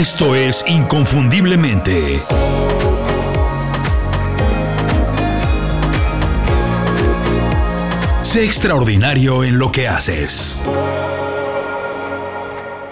Esto es Inconfundiblemente. Sé extraordinario en lo que haces.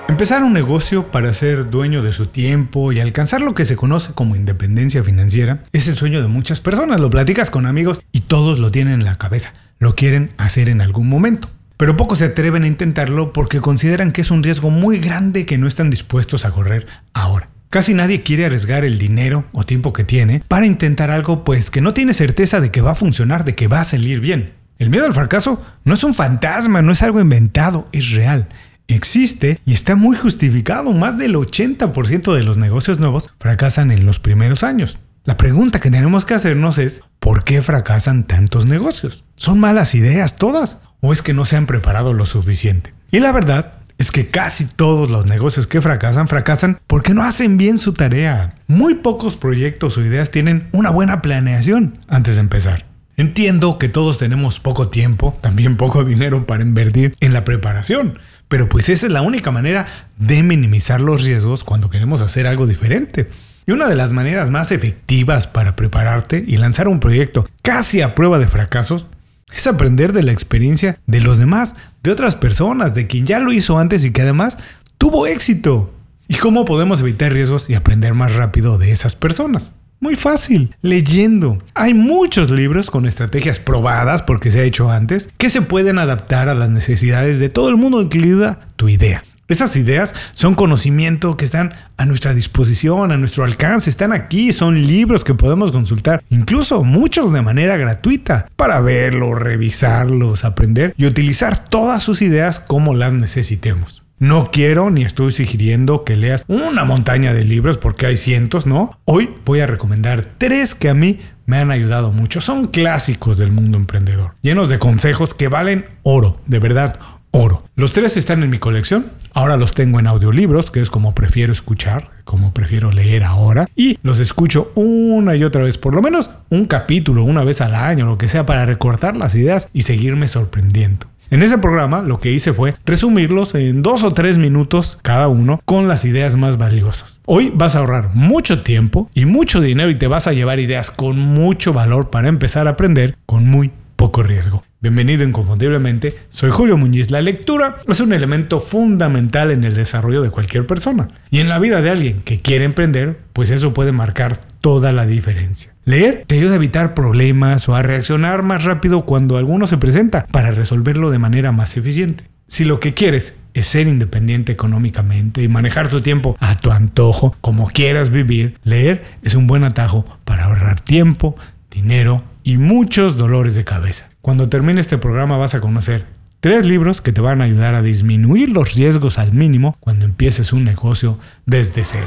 Empezar un negocio para ser dueño de su tiempo y alcanzar lo que se conoce como independencia financiera es el sueño de muchas personas. Lo platicas con amigos y todos lo tienen en la cabeza. Lo quieren hacer en algún momento. Pero pocos se atreven a intentarlo porque consideran que es un riesgo muy grande que no están dispuestos a correr ahora. Casi nadie quiere arriesgar el dinero o tiempo que tiene para intentar algo pues que no tiene certeza de que va a funcionar, de que va a salir bien. El miedo al fracaso no es un fantasma, no es algo inventado, es real. Existe y está muy justificado. Más del 80% de los negocios nuevos fracasan en los primeros años. La pregunta que tenemos que hacernos es, ¿por qué fracasan tantos negocios? ¿Son malas ideas todas? O es que no se han preparado lo suficiente. Y la verdad es que casi todos los negocios que fracasan fracasan porque no hacen bien su tarea. Muy pocos proyectos o ideas tienen una buena planeación antes de empezar. Entiendo que todos tenemos poco tiempo, también poco dinero para invertir en la preparación, pero pues esa es la única manera de minimizar los riesgos cuando queremos hacer algo diferente. Y una de las maneras más efectivas para prepararte y lanzar un proyecto casi a prueba de fracasos es aprender de la experiencia de los demás, de otras personas, de quien ya lo hizo antes y que además tuvo éxito. ¿Y cómo podemos evitar riesgos y aprender más rápido de esas personas? Muy fácil, leyendo. Hay muchos libros con estrategias probadas porque se ha hecho antes que se pueden adaptar a las necesidades de todo el mundo, incluida tu idea. Esas ideas son conocimiento que están a nuestra disposición, a nuestro alcance, están aquí, son libros que podemos consultar, incluso muchos de manera gratuita, para verlos, revisarlos, aprender y utilizar todas sus ideas como las necesitemos. No quiero ni estoy sugiriendo que leas una montaña de libros porque hay cientos, ¿no? Hoy voy a recomendar tres que a mí me han ayudado mucho. Son clásicos del mundo emprendedor, llenos de consejos que valen oro, de verdad, oro. Los tres están en mi colección. Ahora los tengo en audiolibros, que es como prefiero escuchar, como prefiero leer ahora. Y los escucho una y otra vez, por lo menos un capítulo, una vez al año, lo que sea, para recortar las ideas y seguirme sorprendiendo. En ese programa lo que hice fue resumirlos en dos o tres minutos cada uno con las ideas más valiosas. Hoy vas a ahorrar mucho tiempo y mucho dinero y te vas a llevar ideas con mucho valor para empezar a aprender con muy poco riesgo. Bienvenido inconfundiblemente, soy Julio Muñiz. La lectura es un elemento fundamental en el desarrollo de cualquier persona y en la vida de alguien que quiere emprender, pues eso puede marcar toda la diferencia. Leer te ayuda a evitar problemas o a reaccionar más rápido cuando alguno se presenta para resolverlo de manera más eficiente. Si lo que quieres es ser independiente económicamente y manejar tu tiempo a tu antojo, como quieras vivir, leer es un buen atajo para ahorrar tiempo, dinero y muchos dolores de cabeza. Cuando termine este programa vas a conocer tres libros que te van a ayudar a disminuir los riesgos al mínimo cuando empieces un negocio desde cero.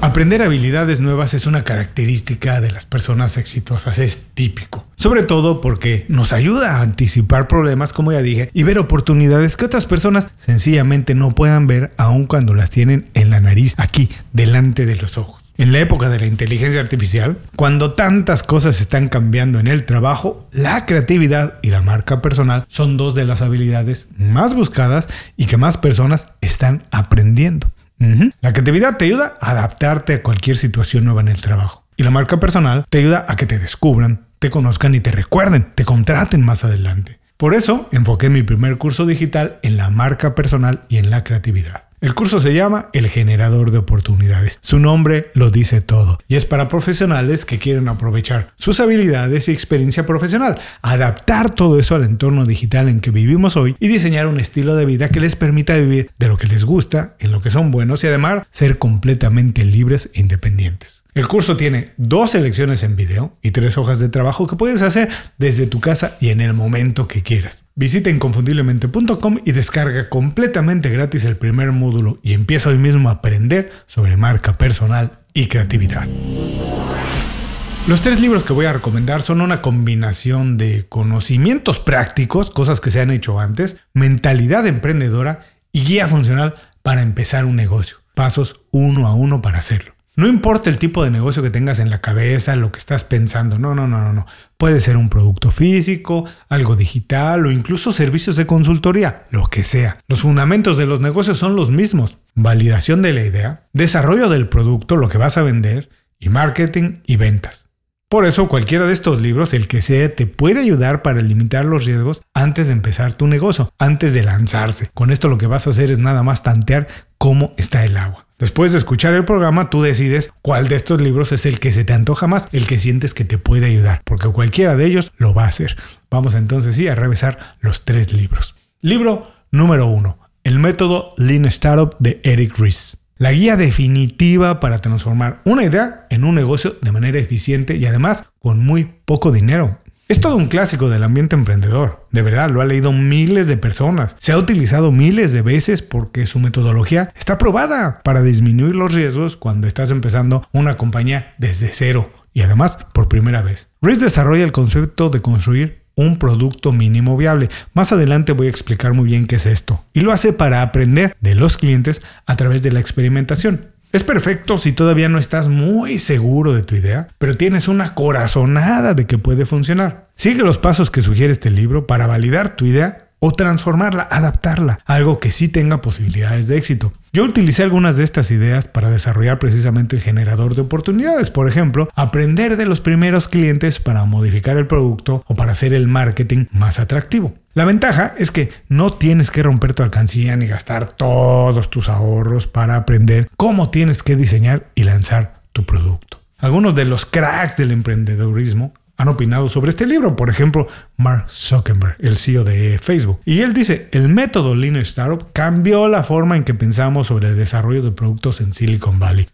Aprender habilidades nuevas es una característica de las personas exitosas, es típico. Sobre todo porque nos ayuda a anticipar problemas, como ya dije, y ver oportunidades que otras personas sencillamente no puedan ver aun cuando las tienen en la nariz, aquí, delante de los ojos. En la época de la inteligencia artificial, cuando tantas cosas están cambiando en el trabajo, la creatividad y la marca personal son dos de las habilidades más buscadas y que más personas están aprendiendo. La creatividad te ayuda a adaptarte a cualquier situación nueva en el trabajo. Y la marca personal te ayuda a que te descubran, te conozcan y te recuerden, te contraten más adelante. Por eso enfoqué mi primer curso digital en la marca personal y en la creatividad. El curso se llama El generador de oportunidades. Su nombre lo dice todo y es para profesionales que quieren aprovechar sus habilidades y experiencia profesional, adaptar todo eso al entorno digital en que vivimos hoy y diseñar un estilo de vida que les permita vivir de lo que les gusta, en lo que son buenos y además ser completamente libres e independientes. El curso tiene dos selecciones en video y tres hojas de trabajo que puedes hacer desde tu casa y en el momento que quieras. Visita inconfundiblemente.com y descarga completamente gratis el primer módulo y empieza hoy mismo a aprender sobre marca personal y creatividad. Los tres libros que voy a recomendar son una combinación de conocimientos prácticos, cosas que se han hecho antes, mentalidad emprendedora y guía funcional para empezar un negocio. Pasos uno a uno para hacerlo. No importa el tipo de negocio que tengas en la cabeza, lo que estás pensando. No, no, no, no, no. Puede ser un producto físico, algo digital o incluso servicios de consultoría, lo que sea. Los fundamentos de los negocios son los mismos. Validación de la idea, desarrollo del producto, lo que vas a vender, y marketing y ventas. Por eso cualquiera de estos libros, el que sea, te puede ayudar para limitar los riesgos antes de empezar tu negocio, antes de lanzarse. Con esto lo que vas a hacer es nada más tantear cómo está el agua. Después de escuchar el programa, tú decides cuál de estos libros es el que se te antoja más, el que sientes que te puede ayudar, porque cualquiera de ellos lo va a hacer. Vamos entonces sí a revisar los tres libros. Libro número uno, El método Lean Startup de Eric Ries. La guía definitiva para transformar una idea en un negocio de manera eficiente y además con muy poco dinero. Es todo un clásico del ambiente emprendedor. De verdad, lo ha leído miles de personas. Se ha utilizado miles de veces porque su metodología está probada para disminuir los riesgos cuando estás empezando una compañía desde cero y además por primera vez. Reese desarrolla el concepto de construir un producto mínimo viable. Más adelante voy a explicar muy bien qué es esto. Y lo hace para aprender de los clientes a través de la experimentación. Es perfecto si todavía no estás muy seguro de tu idea, pero tienes una corazonada de que puede funcionar. Sigue los pasos que sugiere este libro para validar tu idea o transformarla, adaptarla, algo que sí tenga posibilidades de éxito. Yo utilicé algunas de estas ideas para desarrollar precisamente el generador de oportunidades, por ejemplo, aprender de los primeros clientes para modificar el producto o para hacer el marketing más atractivo. La ventaja es que no tienes que romper tu alcancía ni gastar todos tus ahorros para aprender cómo tienes que diseñar y lanzar tu producto. Algunos de los cracks del emprendedorismo han opinado sobre este libro. Por ejemplo, Mark Zuckerberg, el CEO de Facebook. Y él dice, el método Lean Startup cambió la forma en que pensamos sobre el desarrollo de productos en Silicon Valley.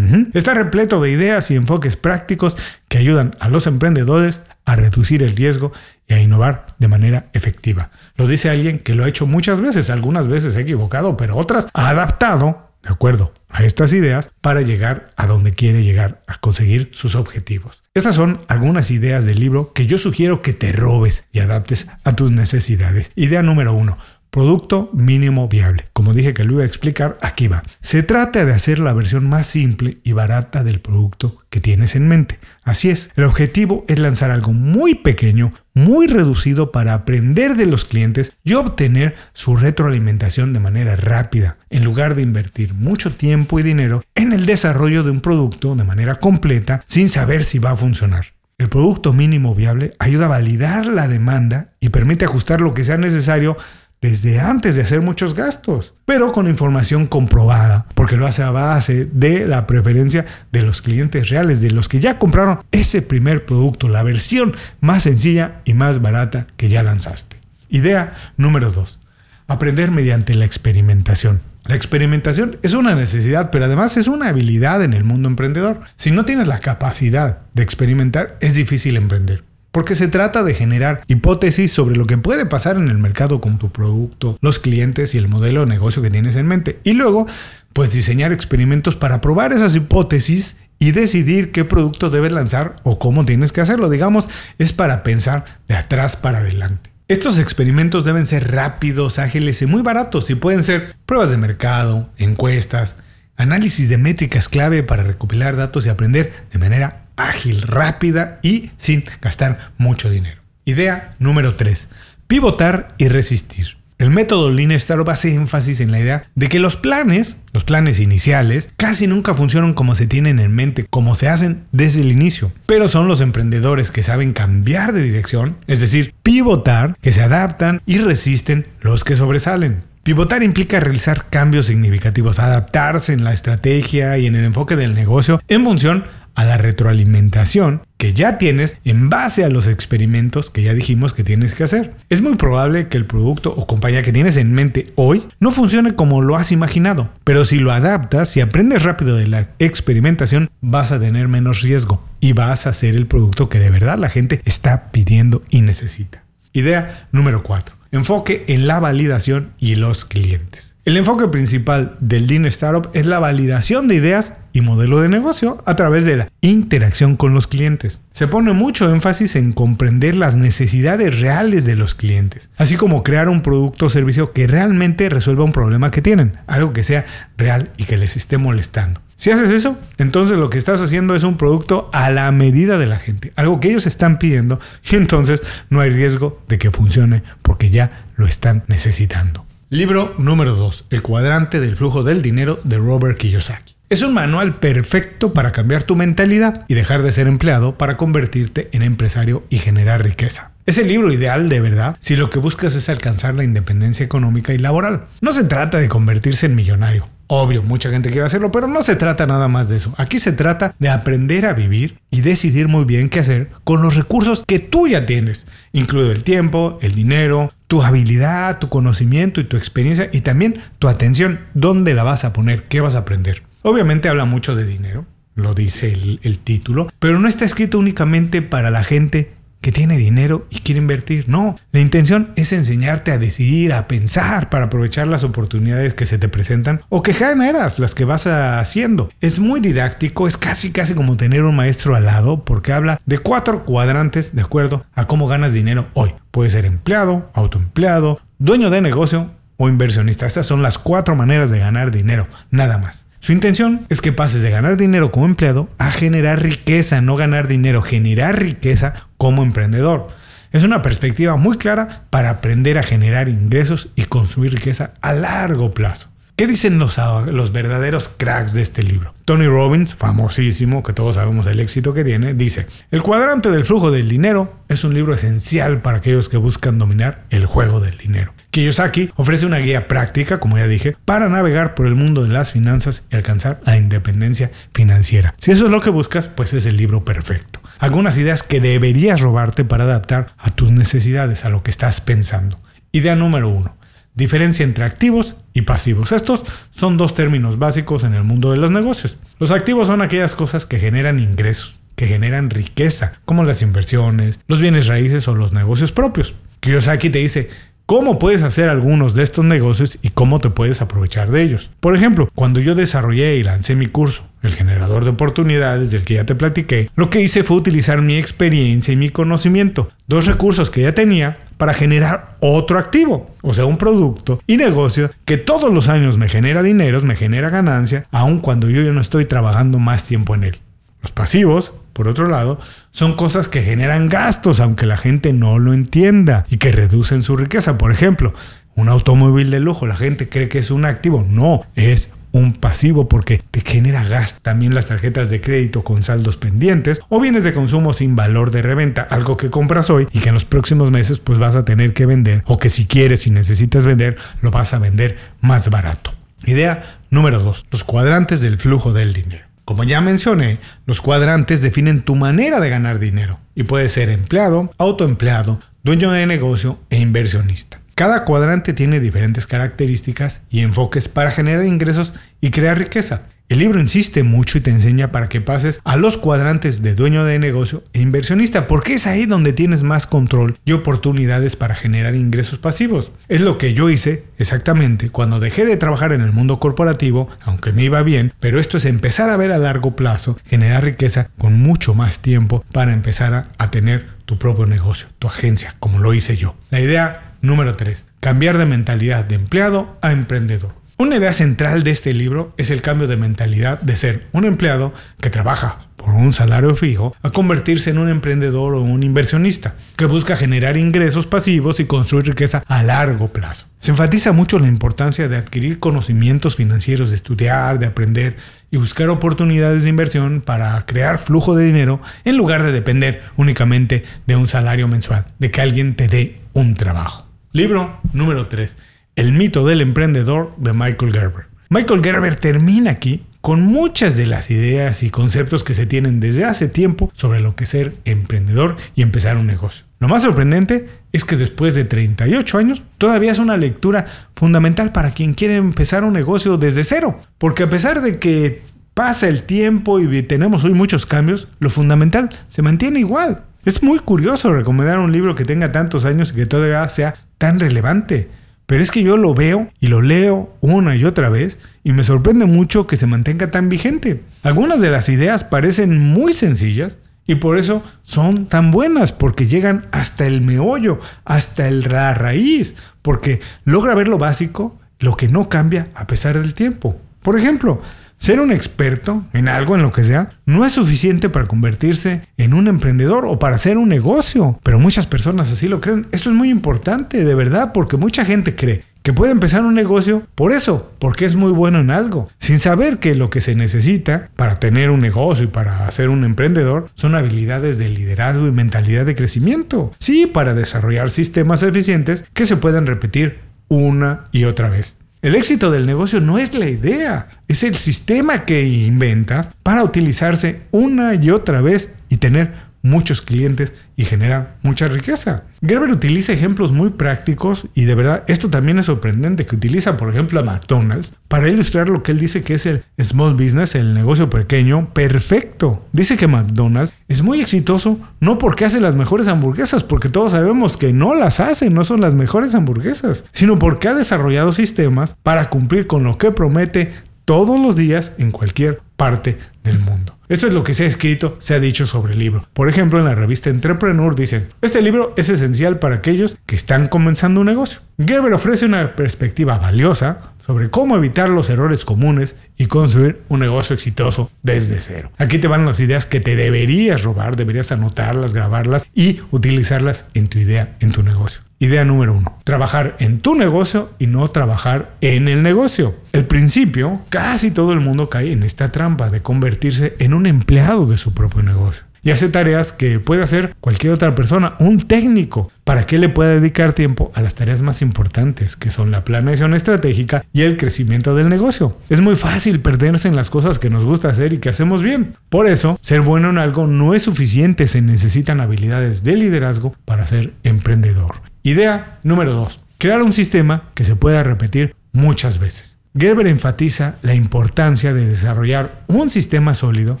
Está repleto de ideas y enfoques prácticos que ayudan a los emprendedores a reducir el riesgo y a innovar de manera efectiva. Lo dice alguien que lo ha hecho muchas veces, algunas veces equivocado, pero otras ha adaptado de acuerdo a estas ideas para llegar a donde quiere llegar, a conseguir sus objetivos. Estas son algunas ideas del libro que yo sugiero que te robes y adaptes a tus necesidades. Idea número uno. Producto mínimo viable. Como dije que lo iba a explicar, aquí va. Se trata de hacer la versión más simple y barata del producto que tienes en mente. Así es, el objetivo es lanzar algo muy pequeño, muy reducido para aprender de los clientes y obtener su retroalimentación de manera rápida, en lugar de invertir mucho tiempo y dinero en el desarrollo de un producto de manera completa sin saber si va a funcionar. El producto mínimo viable ayuda a validar la demanda y permite ajustar lo que sea necesario desde antes de hacer muchos gastos, pero con información comprobada, porque lo hace a base de la preferencia de los clientes reales, de los que ya compraron ese primer producto, la versión más sencilla y más barata que ya lanzaste. Idea número 2. Aprender mediante la experimentación. La experimentación es una necesidad, pero además es una habilidad en el mundo emprendedor. Si no tienes la capacidad de experimentar, es difícil emprender porque se trata de generar hipótesis sobre lo que puede pasar en el mercado con tu producto, los clientes y el modelo de negocio que tienes en mente. Y luego, pues diseñar experimentos para probar esas hipótesis y decidir qué producto debes lanzar o cómo tienes que hacerlo. Digamos, es para pensar de atrás para adelante. Estos experimentos deben ser rápidos, ágiles y muy baratos y pueden ser pruebas de mercado, encuestas, análisis de métricas clave para recopilar datos y aprender de manera ágil, rápida y sin gastar mucho dinero. Idea número 3. Pivotar y resistir. El método Lean Startup hace énfasis en la idea de que los planes, los planes iniciales, casi nunca funcionan como se tienen en mente, como se hacen desde el inicio. Pero son los emprendedores que saben cambiar de dirección, es decir, pivotar, que se adaptan y resisten los que sobresalen. Pivotar implica realizar cambios significativos, adaptarse en la estrategia y en el enfoque del negocio en función a la retroalimentación que ya tienes en base a los experimentos que ya dijimos que tienes que hacer. Es muy probable que el producto o compañía que tienes en mente hoy no funcione como lo has imaginado, pero si lo adaptas y aprendes rápido de la experimentación, vas a tener menos riesgo y vas a hacer el producto que de verdad la gente está pidiendo y necesita. Idea número 4. Enfoque en la validación y los clientes. El enfoque principal del Lean Startup es la validación de ideas y modelo de negocio a través de la interacción con los clientes. Se pone mucho énfasis en comprender las necesidades reales de los clientes, así como crear un producto o servicio que realmente resuelva un problema que tienen, algo que sea real y que les esté molestando. Si haces eso, entonces lo que estás haciendo es un producto a la medida de la gente, algo que ellos están pidiendo y entonces no hay riesgo de que funcione porque ya lo están necesitando. Libro número 2, El cuadrante del flujo del dinero de Robert Kiyosaki. Es un manual perfecto para cambiar tu mentalidad y dejar de ser empleado para convertirte en empresario y generar riqueza. Es el libro ideal de verdad si lo que buscas es alcanzar la independencia económica y laboral. No se trata de convertirse en millonario. Obvio, mucha gente quiere hacerlo, pero no se trata nada más de eso. Aquí se trata de aprender a vivir y decidir muy bien qué hacer con los recursos que tú ya tienes, incluido el tiempo, el dinero, tu habilidad, tu conocimiento y tu experiencia y también tu atención, dónde la vas a poner, qué vas a aprender. Obviamente habla mucho de dinero, lo dice el, título, pero no está escrito únicamente para la gente que tiene dinero y quiere invertir. No, la intención es enseñarte a decidir, a pensar para aprovechar las oportunidades que se te presentan o que generas las que vas haciendo. Es muy didáctico, es casi casi como tener un maestro al lado porque habla de cuatro cuadrantes de acuerdo a cómo ganas dinero hoy. Puede ser empleado, autoempleado, dueño de negocio o inversionista. Estas son las cuatro maneras de ganar dinero, nada más. Su intención es que pases de ganar dinero como empleado a generar riqueza, no ganar dinero, generar riqueza como emprendedor. Es una perspectiva muy clara para aprender a generar ingresos y construir riqueza a largo plazo. ¿Qué dicen los, los, verdaderos cracks de este libro? Tony Robbins, famosísimo, que todos sabemos el éxito que tiene, dice, El cuadrante del flujo del dinero es un libro esencial para aquellos que buscan dominar el juego del dinero. Kiyosaki ofrece una guía práctica, como ya dije, para navegar por el mundo de las finanzas y alcanzar la independencia financiera. Si eso es lo que buscas, pues es el libro perfecto. Algunas ideas que deberías robarte para adaptar a tus necesidades, a lo que estás pensando. Idea número uno Diferencia entre activos y pasivos. Estos son dos términos básicos en el mundo de los negocios. Los activos son aquellas cosas que generan ingresos, que generan riqueza, como las inversiones, los bienes raíces o los negocios propios. Kiyosaki te dice, cómo puedes hacer algunos de estos negocios y cómo te puedes aprovechar de ellos. Por ejemplo, cuando yo desarrollé y lancé mi curso, el generador de oportunidades del que ya te platiqué, lo que hice fue utilizar mi experiencia y mi conocimiento, dos recursos que ya tenía para generar otro activo, o sea, un producto y negocio que todos los años me genera dinero, me genera ganancia, aun cuando yo ya no estoy trabajando más tiempo en él. Los pasivos, por otro lado, son cosas que generan gastos aunque la gente no lo entienda y que reducen su riqueza. Por ejemplo, un automóvil de lujo, la gente cree que es un activo. No, es un pasivo porque te genera gasto. También las tarjetas de crédito con saldos pendientes o bienes de consumo sin valor de reventa, algo que compras hoy y que en los próximos meses pues vas a tener que vender o que si quieres y necesitas vender lo vas a vender más barato. Idea número 2. Los cuadrantes del flujo del dinero. Como ya mencioné, los cuadrantes definen tu manera de ganar dinero y puede ser empleado, autoempleado, dueño de negocio e inversionista. Cada cuadrante tiene diferentes características y enfoques para generar ingresos y crear riqueza. El libro insiste mucho y te enseña para que pases a los cuadrantes de dueño de negocio e inversionista, porque es ahí donde tienes más control y oportunidades para generar ingresos pasivos. Es lo que yo hice exactamente cuando dejé de trabajar en el mundo corporativo, aunque me iba bien, pero esto es empezar a ver a largo plazo, generar riqueza con mucho más tiempo para empezar a, tener tu propio negocio, tu agencia, como lo hice yo. La idea número 3, cambiar de mentalidad de empleado a emprendedor. Una idea central de este libro es el cambio de mentalidad de ser un empleado que trabaja por un salario fijo a convertirse en un emprendedor o un inversionista que busca generar ingresos pasivos y construir riqueza a largo plazo. Se enfatiza mucho la importancia de adquirir conocimientos financieros, de estudiar, de aprender y buscar oportunidades de inversión para crear flujo de dinero en lugar de depender únicamente de un salario mensual, de que alguien te dé un trabajo. Libro número 3 el mito del emprendedor de Michael Gerber. Michael Gerber termina aquí con muchas de las ideas y conceptos que se tienen desde hace tiempo sobre lo que es ser emprendedor y empezar un negocio. Lo más sorprendente es que después de 38 años todavía es una lectura fundamental para quien quiere empezar un negocio desde cero, porque a pesar de que pasa el tiempo y tenemos hoy muchos cambios, lo fundamental se mantiene igual. Es muy curioso recomendar un libro que tenga tantos años y que todavía sea tan relevante. Pero es que yo lo veo y lo leo una y otra vez y me sorprende mucho que se mantenga tan vigente. Algunas de las ideas parecen muy sencillas y por eso son tan buenas porque llegan hasta el meollo, hasta el, la raíz, porque logra ver lo básico, lo que no cambia a pesar del tiempo. Por ejemplo, Ser un experto en algo, en lo que sea, no es suficiente para convertirse en un emprendedor o para hacer un negocio. Pero muchas personas así lo creen. Esto es muy importante, de verdad, porque mucha gente cree que puede empezar un negocio por eso, porque es muy bueno en algo, sin saber que lo que se necesita para tener un negocio y para ser un emprendedor son habilidades de liderazgo y mentalidad de crecimiento. Sí, para desarrollar sistemas eficientes que se puedan repetir una y otra vez. El éxito del negocio no es la idea, es el sistema que inventas para utilizarse una y otra vez y tener muchos clientes y generar mucha riqueza. Gerber utiliza ejemplos muy prácticos y de verdad esto también es sorprendente que utiliza por ejemplo a McDonald's para ilustrar lo que él dice que es el small business, el negocio pequeño, perfecto. Dice que McDonald's es muy exitoso no porque hace las mejores hamburguesas, porque todos sabemos que no las hace, no son las mejores hamburguesas, sino porque ha desarrollado sistemas para cumplir con lo que promete todos los días en cualquier parte del mundo. Esto es lo que se ha escrito, se ha dicho sobre el libro. Por ejemplo, en la revista Entrepreneur dicen, este libro es esencial para aquellos que están comenzando un negocio. Gerber ofrece una perspectiva valiosa sobre cómo evitar los errores comunes y construir un negocio exitoso desde cero. Aquí te van las ideas que te deberías robar, deberías anotarlas, grabarlas y utilizarlas en tu idea, en tu negocio. Idea número uno, trabajar en tu negocio y no trabajar en el negocio. El principio, casi todo el mundo cae en esta trampa de convertirse en un empleado de su propio negocio y hace tareas que puede hacer cualquier otra persona, un técnico, para que le pueda dedicar tiempo a las tareas más importantes, que son la planeación estratégica y el crecimiento del negocio. Es muy fácil perderse en las cosas que nos gusta hacer y que hacemos bien. Por eso, ser bueno en algo no es suficiente, se necesitan habilidades de liderazgo para ser emprendedor. Idea número 2. Crear un sistema que se pueda repetir muchas veces. Gerber enfatiza la importancia de desarrollar un sistema sólido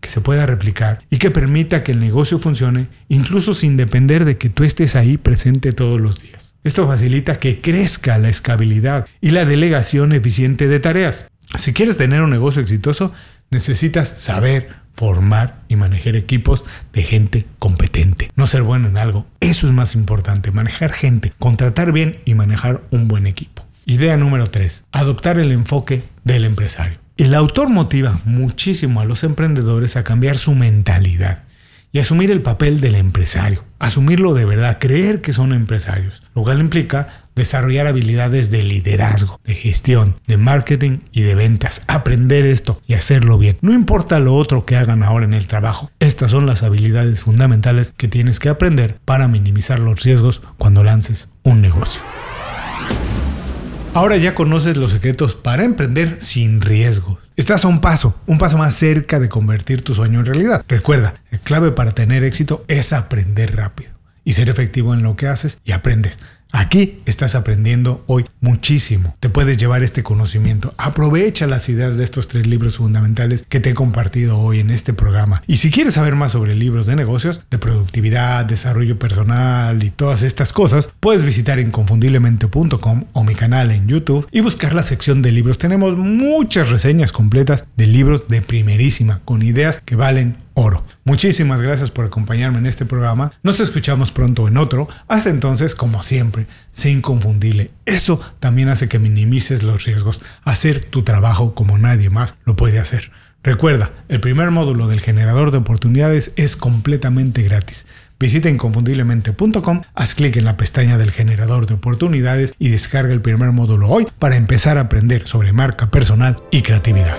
que se pueda replicar y que permita que el negocio funcione incluso sin depender de que tú estés ahí presente todos los días. Esto facilita que crezca la escalabilidad y la delegación eficiente de tareas. Si quieres tener un negocio exitoso, necesitas saber formar y manejar equipos de gente competente. No ser bueno en algo, eso es más importante, manejar gente, contratar bien y manejar un buen equipo. Idea número 3. Adoptar el enfoque del empresario. El autor motiva muchísimo a los emprendedores a cambiar su mentalidad y asumir el papel del empresario, asumirlo de verdad, creer que son empresarios, lo cual implica desarrollar habilidades de liderazgo, de gestión, de marketing y de ventas, aprender esto y hacerlo bien. No importa lo otro que hagan ahora en el trabajo, estas son las habilidades fundamentales que tienes que aprender para minimizar los riesgos cuando lances un negocio. Ahora ya conoces los secretos para emprender sin riesgo. Estás a un paso, un paso más cerca de convertir tu sueño en realidad. Recuerda, la clave para tener éxito es aprender rápido y ser efectivo en lo que haces y aprendes. Aquí estás aprendiendo hoy muchísimo. Te puedes llevar este conocimiento. Aprovecha las ideas de estos tres libros fundamentales que te he compartido hoy en este programa. Y si quieres saber más sobre libros de negocios, de productividad, desarrollo personal y todas estas cosas, puedes visitar inconfundiblemente.com o mi canal en YouTube y buscar la sección de libros. Tenemos muchas reseñas completas de libros de primerísima con ideas que valen oro. Muchísimas gracias por acompañarme en este programa. Nos escuchamos pronto en otro. Hasta entonces, como siempre, sé inconfundible. Eso también hace que minimices los riesgos. Hacer tu trabajo como nadie más lo puede hacer. Recuerda, el primer módulo del generador de oportunidades es completamente gratis. Visita inconfundiblemente.com, haz clic en la pestaña del generador de oportunidades y descarga el primer módulo hoy para empezar a aprender sobre marca personal y creatividad.